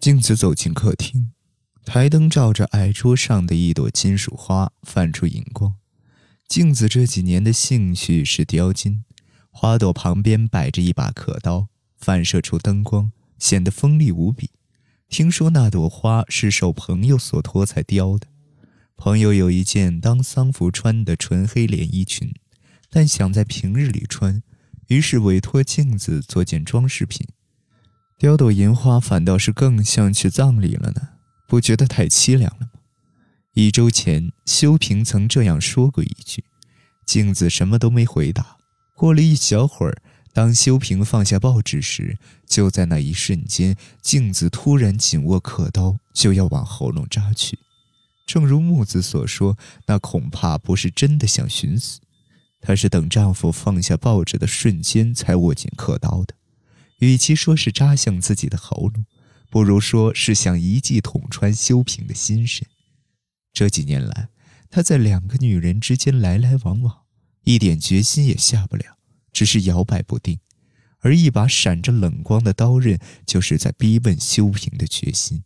镜子走进客厅，台灯照着矮桌上的一朵金属花，泛出荧光。镜子这几年的兴趣是雕金，花朵旁边摆着一把刻刀，反射出灯光，显得锋利无比。听说那朵花是受朋友所托才雕的。朋友有一件当丧服穿的纯黑连衣裙，但想在平日里穿，于是委托镜子做件装饰品。雕朵银花反倒是更像去葬礼了呢，不觉得太凄凉了吗？一周前，修平曾这样说过一句，镜子什么都没回答。过了一小会儿，当修平放下报纸时，就在那一瞬间，镜子突然紧握刻刀，就要往喉咙扎去。正如木子所说，那恐怕不是真的想寻死，她是等丈夫放下报纸的瞬间才握紧刻刀的。与其说是扎向自己的喉咙，不如说是想一记捅穿修平的心神。这几年来，他在两个女人之间来来往往，一点决心也下不了，只是摇摆不定。而一把闪着冷光的刀刃，就是在逼问修平的决心。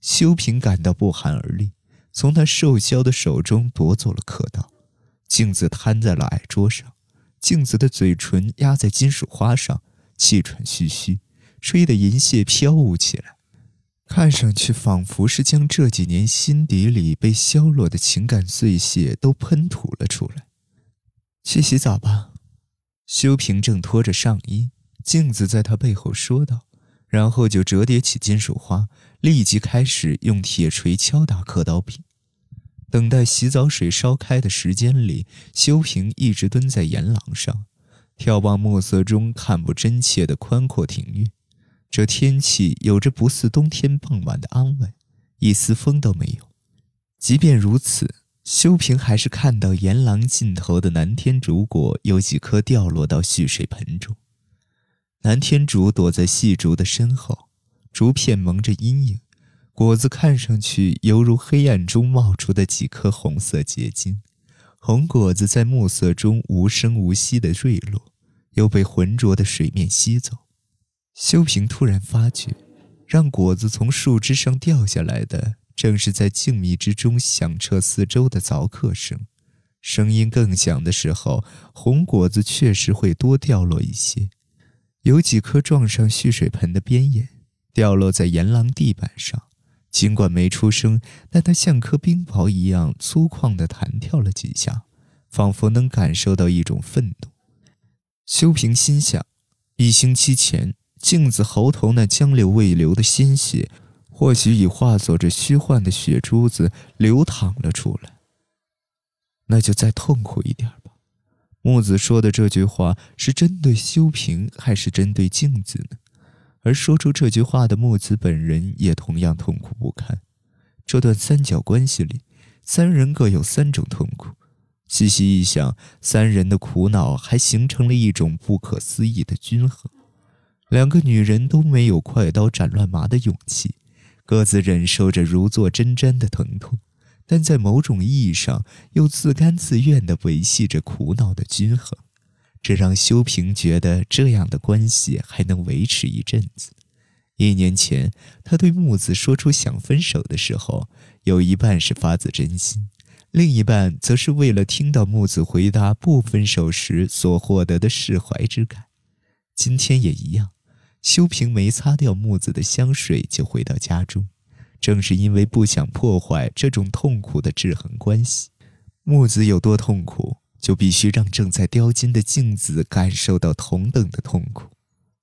修平感到不寒而栗，从他瘦削的手中夺走了刻刀。镜子瘫在了矮桌上，镜子的嘴唇压在金属花上。气喘吁吁，吹得银屑飘舞起来，看上去仿佛是将这几年心底里被消落的情感碎屑都喷吐了出来。去洗澡吧，修平正脱着上衣，镜子在他背后说道，然后就折叠起金属花，立即开始用铁锤敲打刻刀柄。等待洗澡水烧开的时间里，修平一直蹲在岩廊上。眺望暮色中看不真切的宽阔庭院，这天气有着不似冬天傍晚的安稳，一丝风都没有。即便如此，修平还是看到岩廊尽头的南天竹果有几颗掉落到蓄水盆中。南天竹躲在细竹的身后，竹片蒙着阴影，果子看上去犹如黑暗中冒出的几颗红色结晶。红果子在暮色中无声无息地坠落。又被浑浊的水面吸走。修平突然发觉，让果子从树枝上掉下来的，正是在静谧之中响彻四周的凿刻声。声音更响的时候，红果子确实会多掉落一些。有几颗撞上蓄水盆的边沿，掉落在岩廊地板上。尽管没出声，但他像颗冰雹一样粗犷地弹跳了几下，仿佛能感受到一种愤怒。修平心想，一星期前镜子喉头那将流未流的鲜血，或许已化作这虚幻的血珠子流淌了出来。那就再痛苦一点吧。木子说的这句话是针对修平，还是针对镜子呢？而说出这句话的木子本人也同样痛苦不堪。这段三角关系里，三人各有三种痛苦。细细一想，三人的苦恼还形成了一种不可思议的均衡。两个女人都没有快刀斩乱麻的勇气，各自忍受着如坐针毡的疼痛，但在某种意义上又自甘自愿地维系着苦恼的均衡。这让修平觉得这样的关系还能维持一阵子。一年前，他对木子说出想分手的时候，有一半是发自真心。另一半则是为了听到木子回答不分手时所获得的释怀之感。今天也一样，修平没擦掉木子的香水就回到家中，正是因为不想破坏这种痛苦的制衡关系。木子有多痛苦，就必须让正在雕金的镜子感受到同等的痛苦。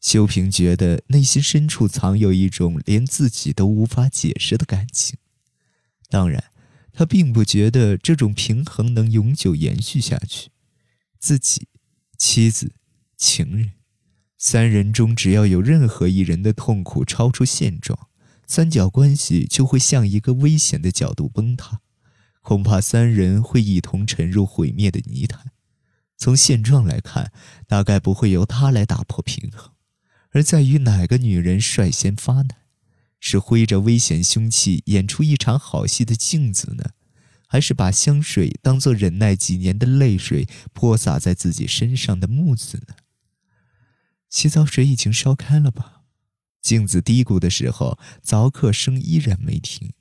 修平觉得内心深处藏有一种连自己都无法解释的感情，当然。他并不觉得这种平衡能永久延续下去。自己、妻子、情人，三人中只要有任何一人的痛苦超出现状，三角关系就会向一个危险的角度崩塌，恐怕三人会一同沉入毁灭的泥潭。从现状来看，大概不会由他来打破平衡，而在于哪个女人率先发难。是挥着危险凶器演出一场好戏的镜子呢，还是把香水当做忍耐几年的泪水泼洒在自己身上的木子呢？洗澡水已经烧开了吧？镜子嘀咕的时候，凿刻声依然没停。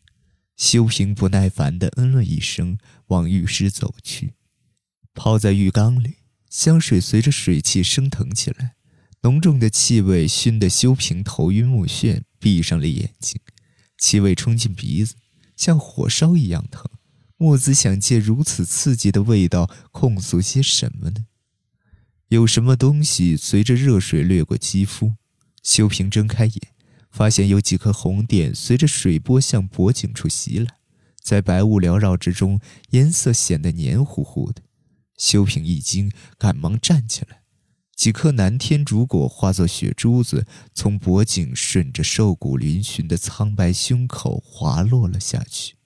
修平不耐烦地嗯了一声，往浴室走去。泡在浴缸里，香水随着水汽升腾起来，浓重的气味熏得修平头晕目眩，闭上了眼睛。气味冲进鼻子，像火烧一样疼。墨子想借如此刺激的味道控诉些什么呢？有什么东西随着热水掠过肌肤？修平睁开眼，发现有几颗红点随着水波向脖颈处袭来，在白雾缭绕之中，颜色显得黏糊糊的。修平一惊，赶忙站起来。几颗南天竹果化作血珠子，从脖颈顺着瘦骨嶙峋的苍白胸口滑落了下去。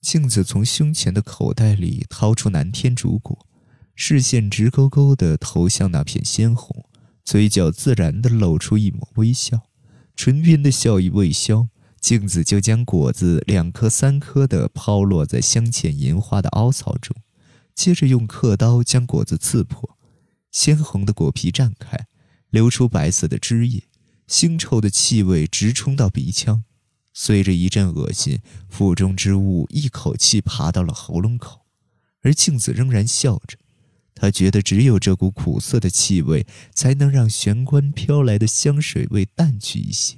镜子从胸前的口袋里掏出南天竹果，视线直勾勾地投向那片鲜红。嘴角自然地露出一抹微笑，唇边的笑意未消，镜子就将果子两颗三颗地抛落在镶嵌银花的凹槽中，接着用刻刀将果子刺破，鲜红的果皮绽开，流出白色的汁液，腥臭的气味直冲到鼻腔，随着一阵恶心，腹中之物一口气爬到了喉咙口，而镜子仍然笑着。他觉得只有这股苦涩的气味，才能让玄关飘来的香水味淡去一些。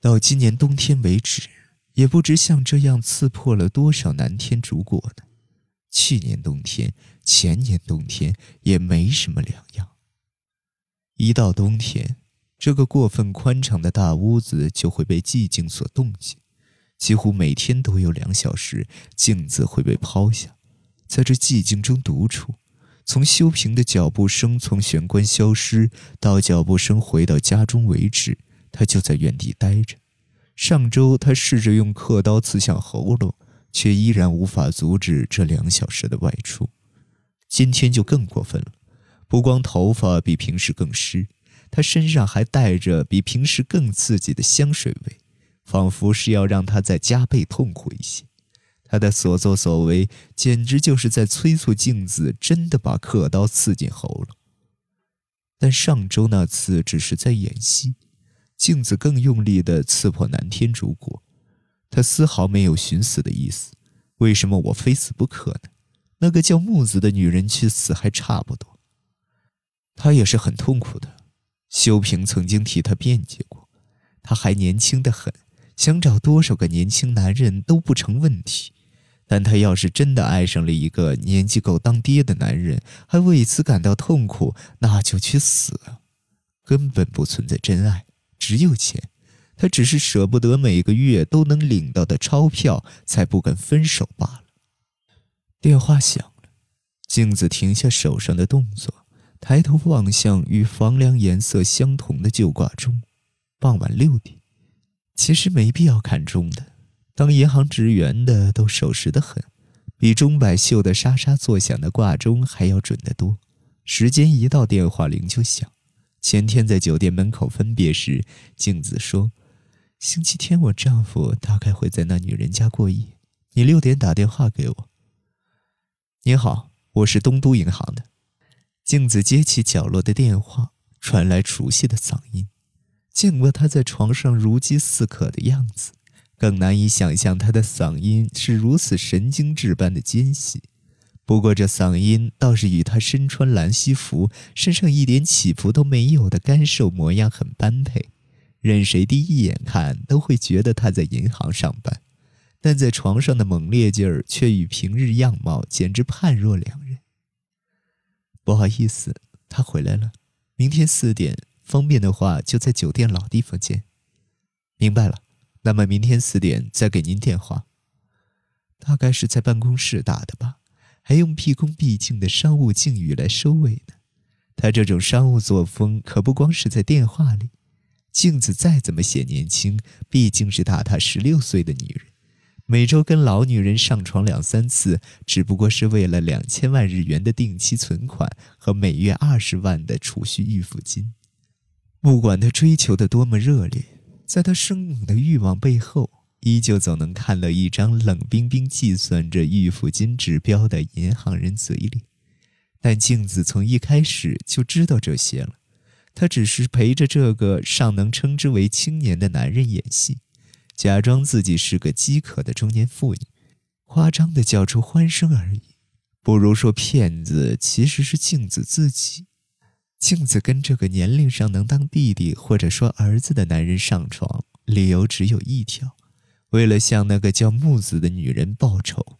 到今年冬天为止，也不知像这样刺破了多少南天竹果呢。去年冬天、前年冬天也没什么两样。一到冬天，这个过分宽敞的大屋子就会被寂静所冻结，几乎每天都有两小时，镜子会被抛下。在这寂静中独处，从修平的脚步声从玄关消失到脚步声回到家中为止，他就在原地待着。上周他试着用刻刀刺向喉咙，却依然无法阻止这两小时的外出。今天就更过分了，不光头发比平时更湿，他身上还带着比平时更刺激的香水味，仿佛是要让他再加倍痛苦一些。他的所作所为简直就是在催促镜子真的把刻刀刺进喉咙。但上周那次只是在演戏，镜子更用力地刺破南天竺果，他丝毫没有寻死的意思。为什么我非死不可呢？那个叫木子的女人去死还差不多。他也是很痛苦的。修平曾经替他辩解过，他还年轻的很，想找多少个年轻男人都不成问题。但他要是真的爱上了一个年纪够当爹的男人，还为此感到痛苦，那就去死啊！根本不存在真爱，只有钱。他只是舍不得每个月都能领到的钞票，才不肯分手罢了。电话响了，镜子停下手上的动作，抬头望向与房梁颜色相同的旧挂钟。傍晚六点，其实没必要看钟的。当银行职员的都守时的很，比钟摆绣的沙沙作响的挂钟还要准得多。时间一到，电话铃就响。前天在酒店门口分别时，镜子说：“星期天我丈夫大概会在那女人家过夜，你六点打电话给我。”您好，我是东都银行的。镜子接起角落的电话，传来熟悉的嗓音。见过他在床上如饥似渴的样子。更难以想象他的嗓音是如此神经质般的尖细，不过这嗓音倒是与他身穿蓝西服、身上一点起伏都没有的干瘦模样很般配，任谁第一眼看都会觉得他在银行上班，但在床上的猛烈劲儿却与平日样貌简直判若两人。不好意思，他回来了，明天四点，方便的话就在酒店老地方见。明白了。那么明天四点再给您电话。大概是在办公室打的吧，还用毕恭毕敬的商务敬语来收尾呢。他这种商务作风可不光是在电话里。镜子再怎么显年轻，毕竟是大他十六岁的女人，每周跟老女人上床两三次，只不过是为了两千万日元的定期存款和每月二十万的储蓄预付金。不管他追求的多么热烈。在他生猛的欲望背后，依旧总能看到一张冷冰冰计算着预付金指标的银行人嘴里。但镜子从一开始就知道这些了，他只是陪着这个尚能称之为青年的男人演戏，假装自己是个饥渴的中年妇女，夸张的叫出欢声而已。不如说，骗子其实是镜子自己。镜子跟这个年龄上能当弟弟或者说儿子的男人上床，理由只有一条：为了向那个叫木子的女人报仇。